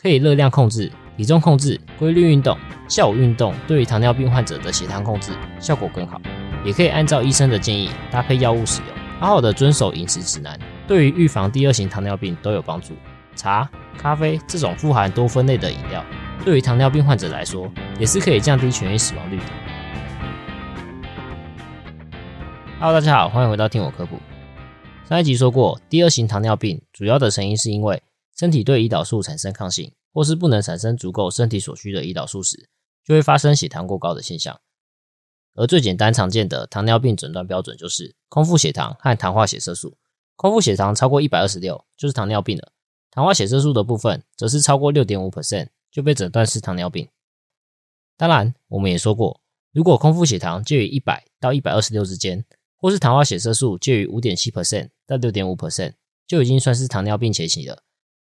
可以热量控制、体重控制、规律运动、下午运动，对于糖尿病患者的血糖控制效果更好。也可以按照医生的建议搭配药物使用，好好的遵守饮食指南，对于预防第二型糖尿病都有帮助。茶、咖啡这种富含多酚类的饮料，对于糖尿病患者来说，也是可以降低痊愈死亡率的。Hello，大家好，欢迎回到听我科普。上一集说过，第二型糖尿病主要的成因是因为身体对胰岛素产生抗性，或是不能产生足够身体所需的胰岛素时，就会发生血糖过高的现象。而最简单常见的糖尿病诊断标准就是空腹血糖和糖化血色素。空腹血糖超过一百二十六就是糖尿病了，糖化血色素的部分则是超过六点五 percent 就被诊断是糖尿病。当然，我们也说过，如果空腹血糖介于一百到一百二十六之间，或是糖化血色素介于五点七 percent 到六点五 percent，就已经算是糖尿病前期了。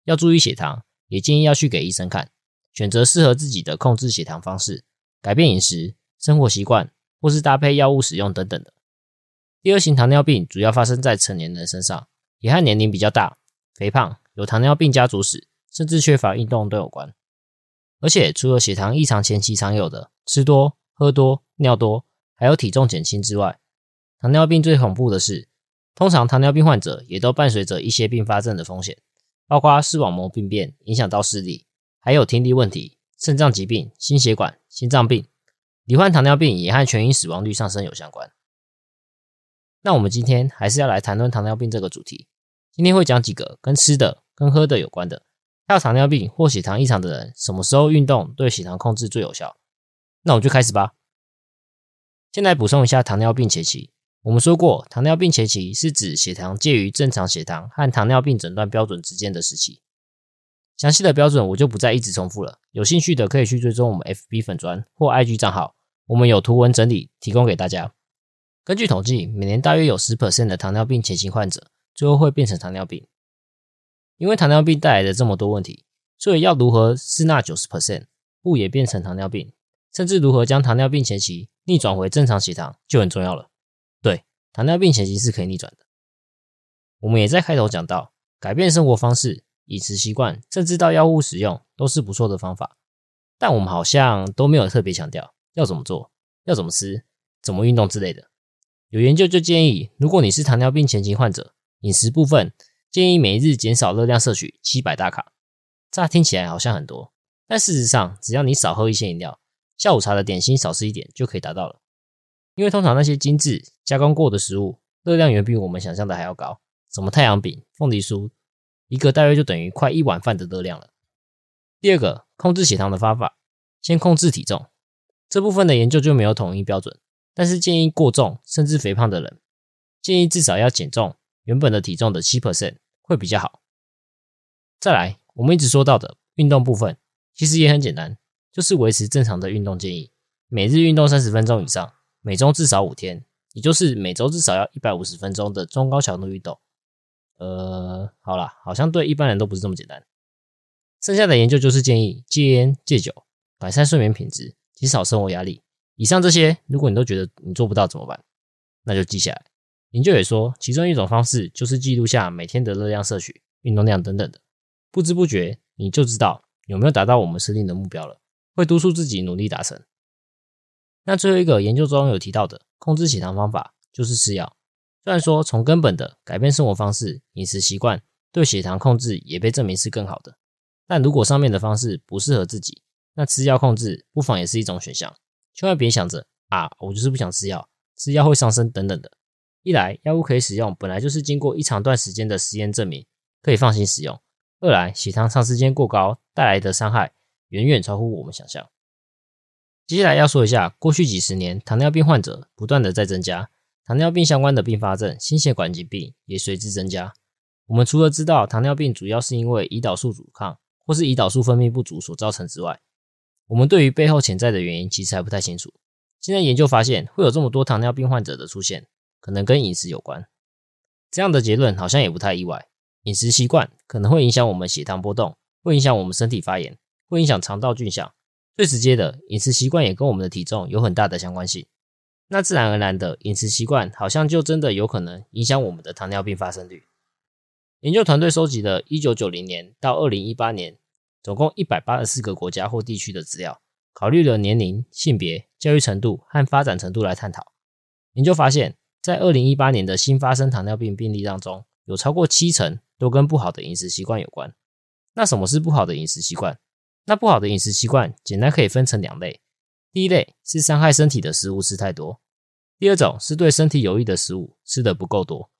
要注意血糖，也建议要去给医生看，选择适合自己的控制血糖方式，改变饮食、生活习惯，或是搭配药物使用等等的。第二型糖尿病主要发生在成年人身上，也和年龄比较大、肥胖、有糖尿病家族史，甚至缺乏运动都有关。而且除了血糖异常前期常有的吃多、喝多、尿多，还有体重减轻之外，糖尿病最恐怖的是，通常糖尿病患者也都伴随着一些并发症的风险。包括视网膜病变影响到视力，还有听力问题、肾脏疾病、心血管、心脏病。罹患糖尿病也和全因死亡率上升有相关。那我们今天还是要来谈论糖尿病这个主题。今天会讲几个跟吃的、跟喝的有关的。还有糖尿病或血糖异常的人，什么时候运动对血糖控制最有效？那我们就开始吧。先来补充一下糖尿病前期。我们说过，糖尿病前期是指血糖介于正常血糖和糖尿病诊断标准之间的时期。详细的标准我就不再一直重复了，有兴趣的可以去追踪我们 FB 粉砖或 IG 账号，我们有图文整理提供给大家。根据统计，每年大约有十 percent 的糖尿病前期患者最后会变成糖尿病。因为糖尿病带来的这么多问题，所以要如何是那九十 percent 不也变成糖尿病，甚至如何将糖尿病前期逆转回正常血糖就很重要了。糖尿病前期是可以逆转的。我们也在开头讲到，改变生活方式、饮食习惯，甚至到药物使用，都是不错的方法。但我们好像都没有特别强调要怎么做、要怎么吃、怎么运动之类的。有研究就建议，如果你是糖尿病前期患者，饮食部分建议每日减少热量摄取七百大卡。乍听起来好像很多，但事实上，只要你少喝一些饮料，下午茶的点心少吃一点，就可以达到了。因为通常那些精致加工过的食物，热量远比我们想象的还要高。什么太阳饼、凤梨酥，一个大约就等于快一碗饭的热量了。第二个控制血糖的方法，先控制体重。这部分的研究就没有统一标准，但是建议过重甚至肥胖的人，建议至少要减重原本的体重的七 percent 会比较好。再来，我们一直说到的运动部分，其实也很简单，就是维持正常的运动建议，每日运动三十分钟以上。每周至少五天，也就是每周至少要一百五十分钟的中高强度运动。呃，好了，好像对一般人都不是这么简单。剩下的研究就是建议戒烟戒酒，改善睡眠品质，减少生活压力。以上这些，如果你都觉得你做不到怎么办？那就记下来。研究也说，其中一种方式就是记录下每天的热量摄取、运动量等等的，不知不觉你就知道有没有达到我们设定的目标了，会督促自己努力达成。那最后一个研究中有提到的控制血糖方法就是吃药。虽然说从根本的改变生活方式、饮食习惯对血糖控制也被证明是更好的，但如果上面的方式不适合自己，那吃药控制不妨也是一种选项。千万别想着啊，我就是不想吃药，吃药会上升等等的。一来药物可以使用，本来就是经过一长段时间的实验证明可以放心使用；二来血糖长时间过高带来的伤害远远超乎我们想象。接下来要说一下，过去几十年糖尿病患者不断的在增加，糖尿病相关的并发症、心血管疾病也随之增加。我们除了知道糖尿病主要是因为胰岛素阻抗或是胰岛素分泌不足所造成之外，我们对于背后潜在的原因其实还不太清楚。现在研究发现，会有这么多糖尿病患者的出现，可能跟饮食有关。这样的结论好像也不太意外，饮食习惯可能会影响我们血糖波动，会影响我们身体发炎，会影响肠道菌相。最直接的饮食习惯也跟我们的体重有很大的相关性，那自然而然的饮食习惯好像就真的有可能影响我们的糖尿病发生率。研究团队收集了1990年到2018年总共一百八十四个国家或地区的资料，考虑了年龄、性别、教育程度和发展程度来探讨。研究发现，在二零一八年的新发生糖尿病病例当中，有超过七成都跟不好的饮食习惯有关。那什么是不好的饮食习惯？那不好的饮食习惯，简单可以分成两类。第一类是伤害身体的食物吃太多，第二种是对身体有益的食物吃的不够多。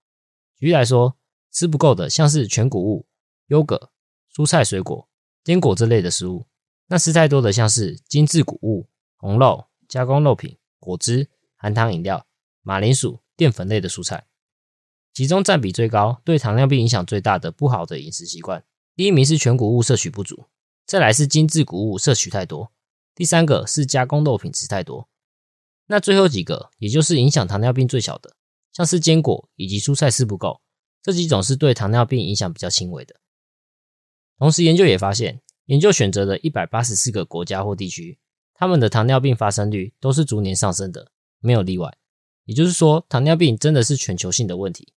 举例来说，吃不够的像是全谷物、优格、蔬菜、水果、坚果这类的食物；那吃太多的像是精致谷物、红肉、加工肉品、果汁、含糖饮料、马铃薯、淀粉类的蔬菜。其中占比最高、对糖尿病影响最大的不好的饮食习惯，第一名是全谷物摄取不足。再来是精致谷物摄取太多，第三个是加工肉品吃太多，那最后几个也就是影响糖尿病最小的，像是坚果以及蔬菜吃不够，这几种是对糖尿病影响比较轻微的。同时研究也发现，研究选择的一百八十四个国家或地区，他们的糖尿病发生率都是逐年上升的，没有例外。也就是说，糖尿病真的是全球性的问题。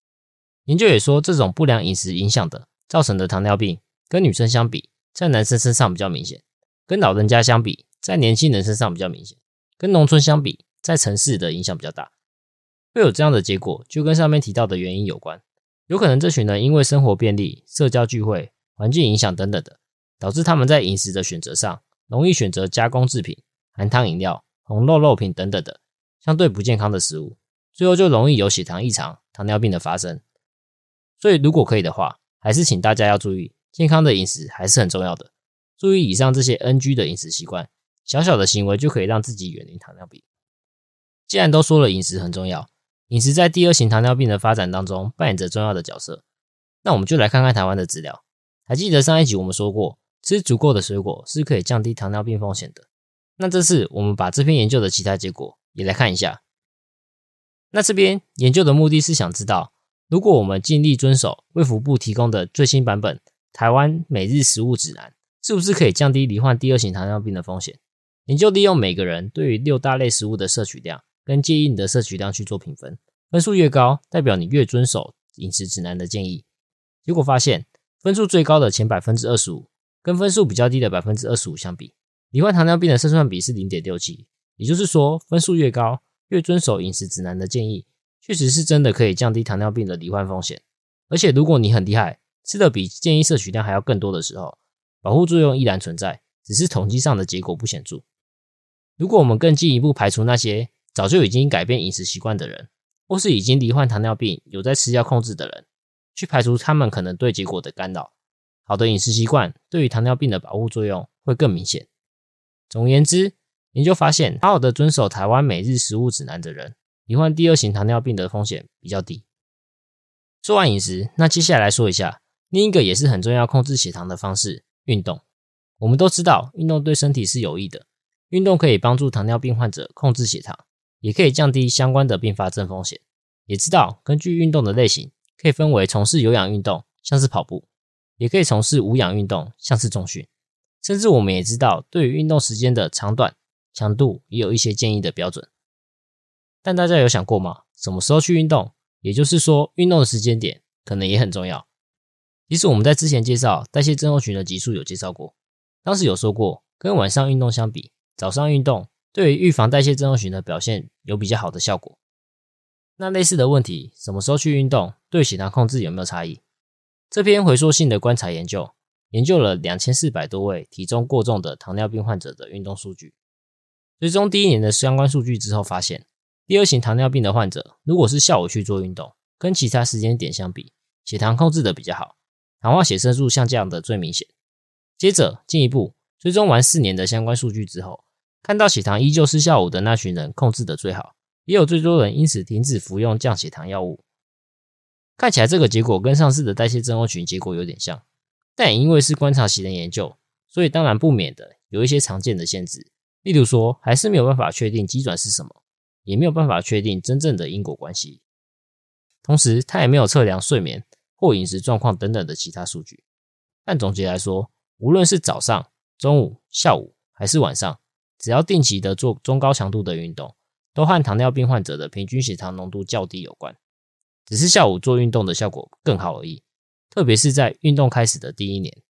研究也说，这种不良饮食影响的造成的糖尿病，跟女生相比。在男生身上比较明显，跟老人家相比，在年轻人身上比较明显，跟农村相比，在城市的影响比较大。会有这样的结果，就跟上面提到的原因有关。有可能这群人因为生活便利、社交聚会、环境影响等等的，导致他们在饮食的选择上，容易选择加工制品、含糖饮料、红肉肉品等等的相对不健康的食物，最后就容易有血糖异常、糖尿病的发生。所以，如果可以的话，还是请大家要注意。健康的饮食还是很重要的。注意以上这些 NG 的饮食习惯，小小的行为就可以让自己远离糖尿病。既然都说了饮食很重要，饮食在第二型糖尿病的发展当中扮演着重要的角色。那我们就来看看台湾的资料。还记得上一集我们说过，吃足够的水果是可以降低糖尿病风险的。那这次我们把这篇研究的其他结果也来看一下。那这边研究的目的是想知道，如果我们尽力遵守卫福部提供的最新版本。台湾每日食物指南是不是可以降低罹患第二型糖尿病的风险？研究利用每个人对于六大类食物的摄取量跟建议你的摄取量去做评分，分数越高，代表你越遵守饮食指南的建议。结果发现，分数最高的前百分之二十五，跟分数比较低的百分之二十五相比，罹患糖尿病的胜算比是零点六七。也就是说，分数越高，越遵守饮食指南的建议，确实是真的可以降低糖尿病的罹患风险。而且，如果你很厉害，吃的比建议摄取量还要更多的时候，保护作用依然存在，只是统计上的结果不显著。如果我们更进一步排除那些早就已经改变饮食习惯的人，或是已经罹患糖尿病有在吃药控制的人，去排除他们可能对结果的干扰，好的饮食习惯对于糖尿病的保护作用会更明显。总而言之，研究发现，好好的遵守台湾每日食物指南的人，罹患第二型糖尿病的风险比较低。说完饮食，那接下来说一下。另一个也是很重要控制血糖的方式，运动。我们都知道，运动对身体是有益的。运动可以帮助糖尿病患者控制血糖，也可以降低相关的并发症风险。也知道，根据运动的类型，可以分为从事有氧运动，像是跑步；也可以从事无氧运动，像是重训。甚至我们也知道，对于运动时间的长短、强度，也有一些建议的标准。但大家有想过吗？什么时候去运动？也就是说，运动的时间点可能也很重要。其实我们在之前介绍代谢症候群的集数有介绍过，当时有说过，跟晚上运动相比，早上运动对于预防代谢症候群的表现有比较好的效果。那类似的问题，什么时候去运动，对血糖控制有没有差异？这篇回溯性的观察研究，研究了两千四百多位体重过重的糖尿病患者的运动数据，追踪第一年的相关数据之后，发现第二型糖尿病的患者，如果是下午去做运动，跟其他时间点相比，血糖控制的比较好。糖化血色素像这样的最明显。接着进一步追踪完四年的相关数据之后，看到血糖依旧是下午的那群人控制的最好，也有最多人因此停止服用降血糖药物。看起来这个结果跟上次的代谢症候群结果有点像，但也因为是观察型的研究，所以当然不免的有一些常见的限制，例如说还是没有办法确定基转是什么，也没有办法确定真正的因果关系，同时它也没有测量睡眠。或饮食状况等等的其他数据，但总结来说，无论是早上、中午、下午还是晚上，只要定期的做中高强度的运动，都和糖尿病患者的平均血糖浓度较低有关。只是下午做运动的效果更好而已，特别是在运动开始的第一年。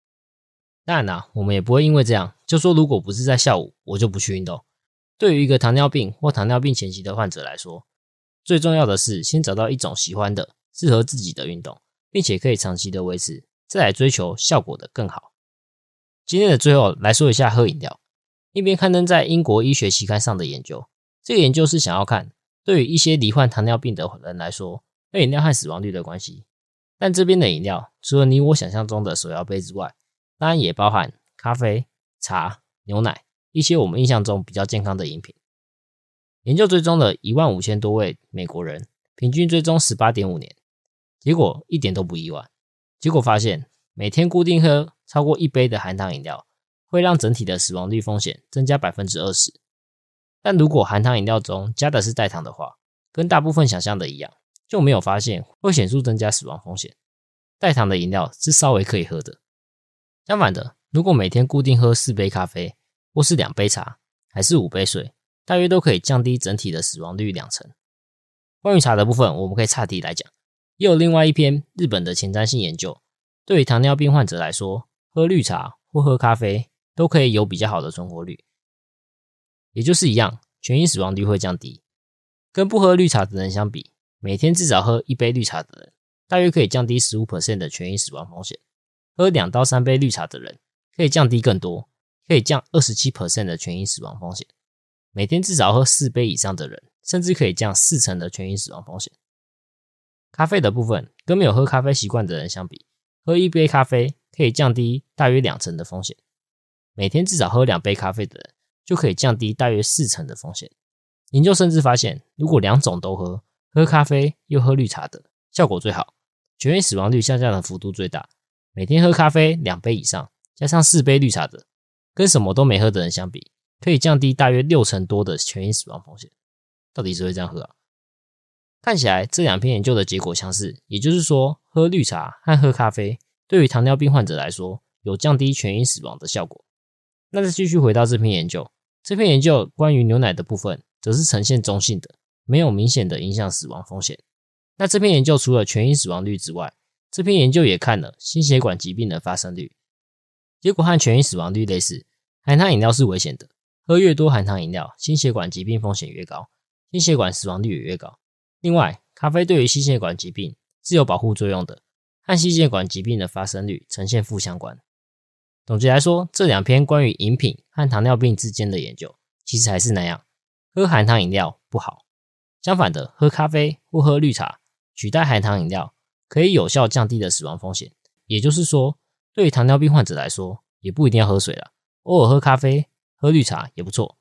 当然啦，我们也不会因为这样就说如果不是在下午，我就不去运动。对于一个糖尿病或糖尿病前期的患者来说，最重要的是先找到一种喜欢的、适合自己的运动，并且可以长期的维持，再来追求效果的更好。今天的最后来说一下喝饮料，一边刊登在英国医学期刊上的研究，这个研究是想要看对于一些罹患糖尿病的人来说，喝饮料和死亡率的关系。但这边的饮料除了你我想象中的手摇杯之外，当然也包含咖啡、茶、牛奶。一些我们印象中比较健康的饮品，研究追踪了一万五千多位美国人，平均追踪十八点五年，结果一点都不意外。结果发现，每天固定喝超过一杯的含糖饮料，会让整体的死亡率风险增加百分之二十。但如果含糖饮料中加的是代糖的话，跟大部分想象的一样，就没有发现会显著增加死亡风险。代糖的饮料是稍微可以喝的。相反的，如果每天固定喝四杯咖啡，或是两杯茶，还是五杯水，大约都可以降低整体的死亡率两成。关于茶的部分，我们可以岔题来讲，也有另外一篇日本的前瞻性研究，对于糖尿病患者来说，喝绿茶或喝咖啡都可以有比较好的存活率，也就是一样，全因死亡率会降低。跟不喝绿茶的人相比，每天至少喝一杯绿茶的人，大约可以降低十五 percent 的全因死亡风险；喝两到三杯绿茶的人，可以降低更多。可以降二十七 percent 的全因死亡风险。每天至少喝四杯以上的人，甚至可以降四成的全因死亡风险。咖啡的部分，跟没有喝咖啡习惯的人相比，喝一杯咖啡可以降低大约两成的风险。每天至少喝两杯咖啡的人，就可以降低大约四成的风险。研究甚至发现，如果两种都喝，喝咖啡又喝绿茶的，效果最好，全因死亡率下降的幅度最大。每天喝咖啡两杯以上，加上四杯绿茶的。跟什么都没喝的人相比，可以降低大约六成多的全因死亡风险。到底谁会这样喝啊？看起来这两篇研究的结果相似，也就是说，喝绿茶和喝咖啡对于糖尿病患者来说有降低全因死亡的效果。那再继续回到这篇研究，这篇研究关于牛奶的部分则是呈现中性的，没有明显的影响死亡风险。那这篇研究除了全因死亡率之外，这篇研究也看了心血管疾病的发生率。结果和全因死亡率类似，含糖饮料是危险的。喝越多含糖饮料，心血管疾病风险越高，心血管死亡率也越高。另外，咖啡对于心血管疾病是有保护作用的，和心血管疾病的发生率呈现负相关。总结来说，这两篇关于饮品和糖尿病之间的研究，其实还是那样，喝含糖饮料不好。相反的，喝咖啡或喝绿茶取代含糖饮料，可以有效降低的死亡风险。也就是说。对于糖尿病患者来说，也不一定要喝水了，偶尔喝咖啡、喝绿茶也不错。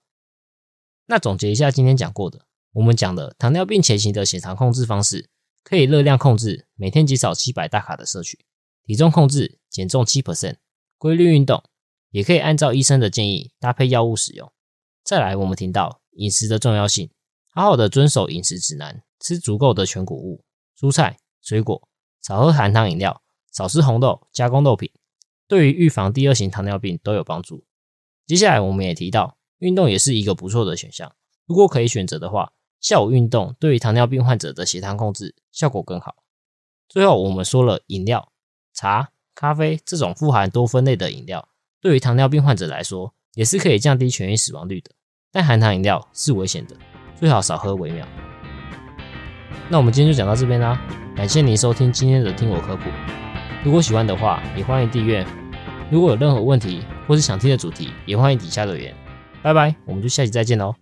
那总结一下今天讲过的，我们讲的糖尿病前期的血糖控制方式，可以热量控制，每天减少七百大卡的摄取；体重控制，减重七 percent；规律运动，也可以按照医生的建议搭配药物使用。再来，我们听到饮食的重要性，好好的遵守饮食指南，吃足够的全谷物、蔬菜、水果，少喝含糖饮料，少吃红豆、加工豆品。对于预防第二型糖尿病都有帮助。接下来我们也提到，运动也是一个不错的选项。如果可以选择的话，下午运动对于糖尿病患者的血糖控制效果更好。最后我们说了，饮料、茶、咖啡这种富含多酚类的饮料，对于糖尿病患者来说也是可以降低全因死亡率的。但含糖饮料是危险的，最好少喝为妙。那我们今天就讲到这边啦，感谢您收听今天的听我科普。如果喜欢的话，也欢迎订阅。如果有任何问题或是想听的主题，也欢迎底下留言。拜拜，我们就下期再见喽。